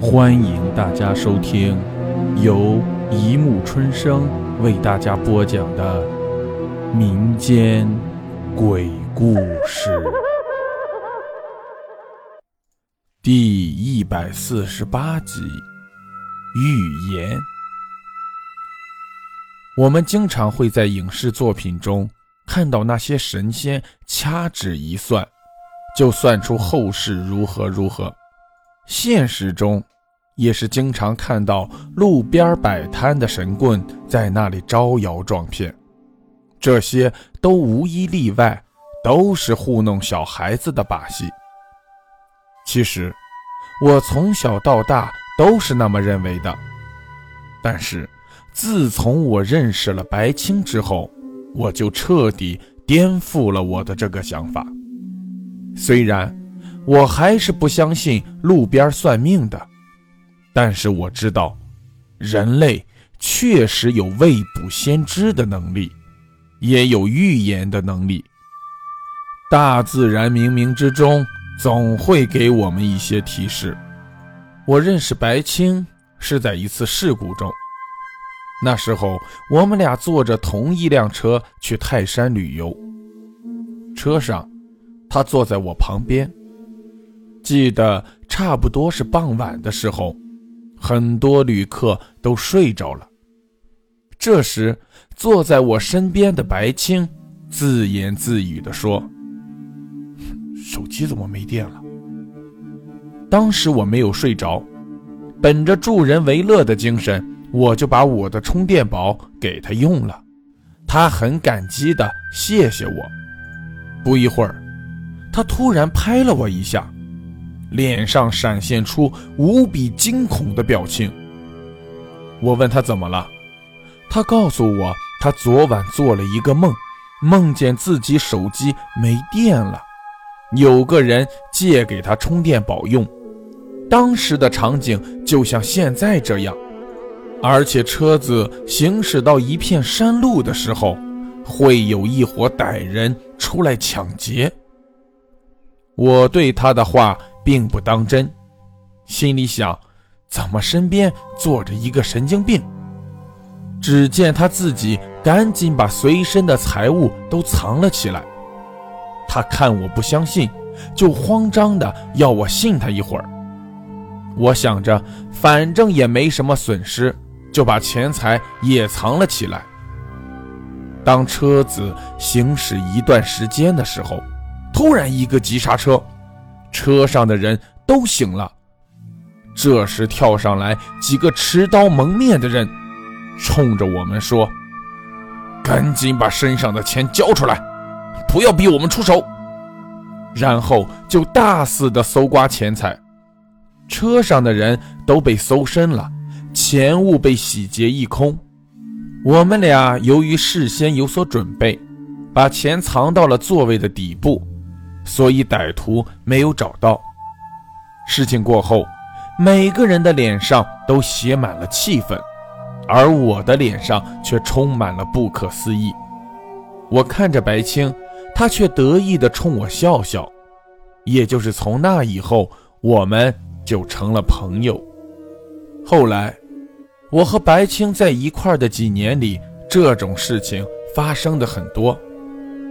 欢迎大家收听由一木春生为大家播讲的民间鬼故事第一百四十八集《预言》。我们经常会在影视作品中看到那些神仙掐指一算，就算出后事如何如何。现实中，也是经常看到路边摆摊的神棍在那里招摇撞骗，这些都无一例外都是糊弄小孩子的把戏。其实，我从小到大都是那么认为的。但是，自从我认识了白青之后，我就彻底颠覆了我的这个想法。虽然，我还是不相信路边算命的，但是我知道，人类确实有未卜先知的能力，也有预言的能力。大自然冥冥之中总会给我们一些提示。我认识白青是在一次事故中，那时候我们俩坐着同一辆车去泰山旅游，车上他坐在我旁边。记得差不多是傍晚的时候，很多旅客都睡着了。这时，坐在我身边的白青自言自语地说：“手机怎么没电了？”当时我没有睡着，本着助人为乐的精神，我就把我的充电宝给他用了。他很感激的谢谢我。不一会儿，他突然拍了我一下。脸上闪现出无比惊恐的表情。我问他怎么了，他告诉我，他昨晚做了一个梦，梦见自己手机没电了，有个人借给他充电宝用。当时的场景就像现在这样，而且车子行驶到一片山路的时候，会有一伙歹人出来抢劫。我对他的话。并不当真，心里想：怎么身边坐着一个神经病？只见他自己赶紧把随身的财物都藏了起来。他看我不相信，就慌张的要我信他一会儿。我想着，反正也没什么损失，就把钱财也藏了起来。当车子行驶一段时间的时候，突然一个急刹车。车上的人都醒了，这时跳上来几个持刀蒙面的人，冲着我们说：“赶紧把身上的钱交出来，不要逼我们出手。”然后就大肆的搜刮钱财，车上的人都被搜身了，钱物被洗劫一空。我们俩由于事先有所准备，把钱藏到了座位的底部。所以歹徒没有找到。事情过后，每个人的脸上都写满了气愤，而我的脸上却充满了不可思议。我看着白青，他却得意地冲我笑笑。也就是从那以后，我们就成了朋友。后来，我和白青在一块的几年里，这种事情发生的很多。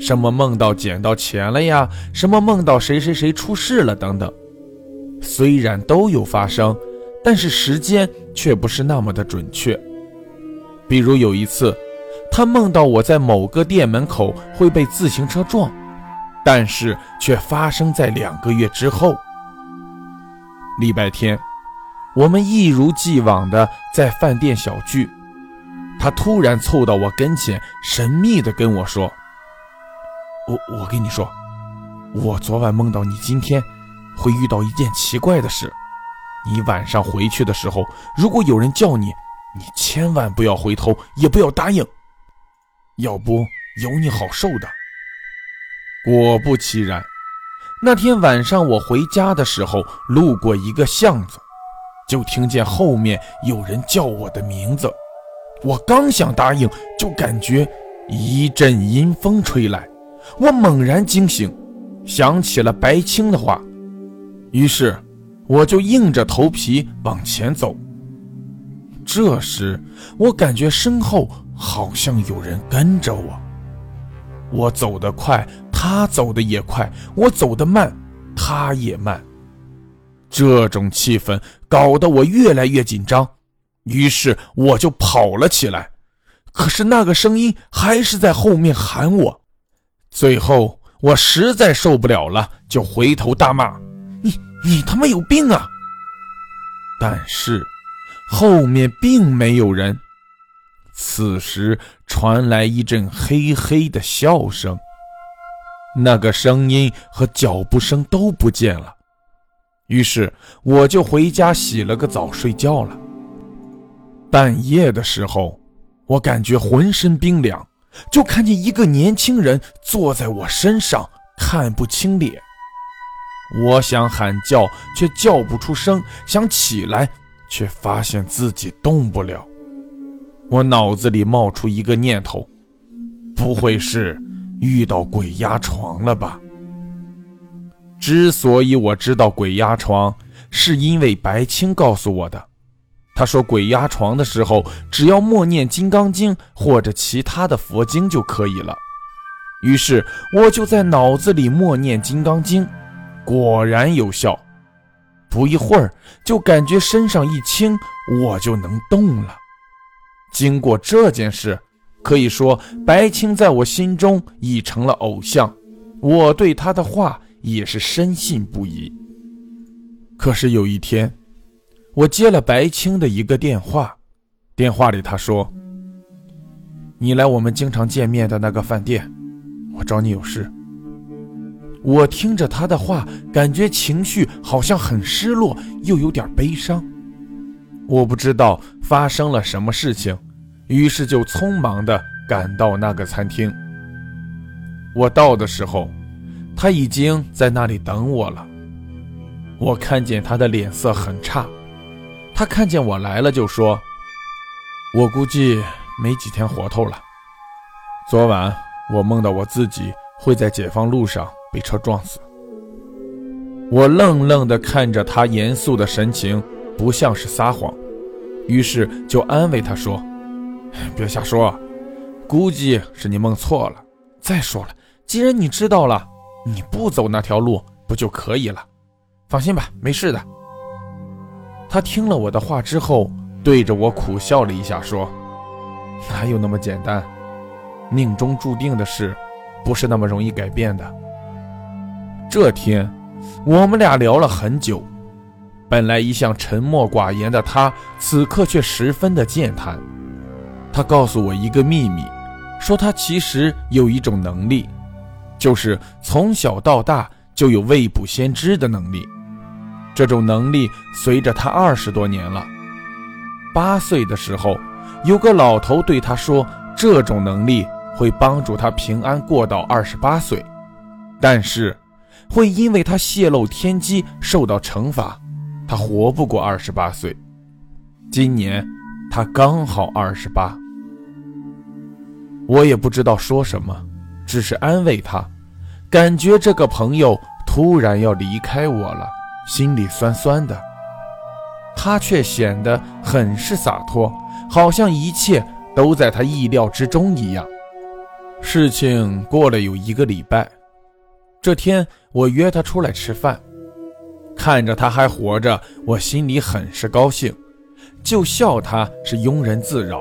什么梦到捡到钱了呀？什么梦到谁谁谁出事了等等，虽然都有发生，但是时间却不是那么的准确。比如有一次，他梦到我在某个店门口会被自行车撞，但是却发生在两个月之后。礼拜天，我们一如既往的在饭店小聚，他突然凑到我跟前，神秘的跟我说。我我跟你说，我昨晚梦到你今天会遇到一件奇怪的事。你晚上回去的时候，如果有人叫你，你千万不要回头，也不要答应，要不有你好受的。果不其然，那天晚上我回家的时候，路过一个巷子，就听见后面有人叫我的名字。我刚想答应，就感觉一阵阴风吹来。我猛然惊醒，想起了白青的话，于是我就硬着头皮往前走。这时，我感觉身后好像有人跟着我。我走得快，他走得也快；我走得慢，他也慢。这种气氛搞得我越来越紧张，于是我就跑了起来。可是那个声音还是在后面喊我。最后我实在受不了了，就回头大骂：“你你他妈有病啊！”但是后面并没有人。此时传来一阵嘿嘿的笑声，那个声音和脚步声都不见了。于是我就回家洗了个澡睡觉了。半夜的时候，我感觉浑身冰凉，就看见一个年轻人坐在我身上，看不清脸。我想喊叫，却叫不出声；想起来，却发现自己动不了。我脑子里冒出一个念头：不会是遇到鬼压床了吧？之所以我知道鬼压床，是因为白青告诉我的。他说，鬼压床的时候，只要默念《金刚经》或者其他的佛经就可以了。于是我就在脑子里默念《金刚经》，果然有效。不一会儿，就感觉身上一轻，我就能动了。经过这件事，可以说白青在我心中已成了偶像，我对他的话也是深信不疑。可是有一天，我接了白青的一个电话，电话里他说：“你来我们经常见面的那个饭店，我找你有事。”我听着他的话，感觉情绪好像很失落，又有点悲伤。我不知道发生了什么事情，于是就匆忙地赶到那个餐厅。我到的时候，他已经在那里等我了。我看见他的脸色很差，他看见我来了就说：“我估计没几天活头了。昨晚我梦到我自己会在解放路上被车撞死。”我愣愣地看着他严肃的神情。不像是撒谎，于是就安慰他说：“别瞎说，估计是你梦错了。再说了，既然你知道了，你不走那条路不就可以了？放心吧，没事的。”他听了我的话之后，对着我苦笑了一下，说：“哪有那么简单？命中注定的事，不是那么容易改变的。”这天，我们俩聊了很久。本来一向沉默寡言的他，此刻却十分的健谈。他告诉我一个秘密，说他其实有一种能力，就是从小到大就有未卜先知的能力。这种能力随着他二十多年了。八岁的时候，有个老头对他说，这种能力会帮助他平安过到二十八岁，但是会因为他泄露天机受到惩罚。他活不过二十八岁，今年他刚好二十八。我也不知道说什么，只是安慰他，感觉这个朋友突然要离开我了，心里酸酸的。他却显得很是洒脱，好像一切都在他意料之中一样。事情过了有一个礼拜，这天我约他出来吃饭。看着他还活着，我心里很是高兴，就笑他是庸人自扰。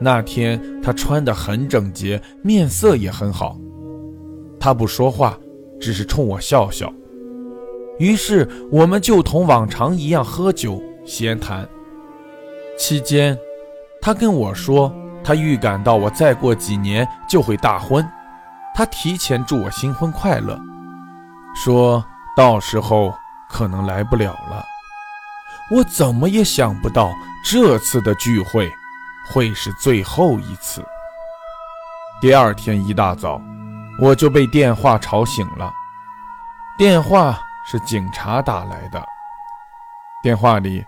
那天他穿得很整洁，面色也很好。他不说话，只是冲我笑笑。于是我们就同往常一样喝酒闲谈。期间，他跟我说，他预感到我再过几年就会大婚，他提前祝我新婚快乐，说。到时候可能来不了了。我怎么也想不到这次的聚会会是最后一次。第二天一大早，我就被电话吵醒了。电话是警察打来的。电话里，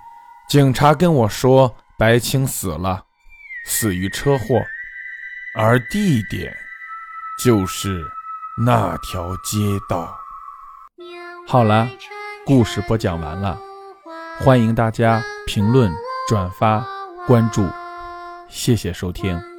警察跟我说白青死了，死于车祸，而地点就是那条街道。好了，故事播讲完了，欢迎大家评论、转发、关注，谢谢收听。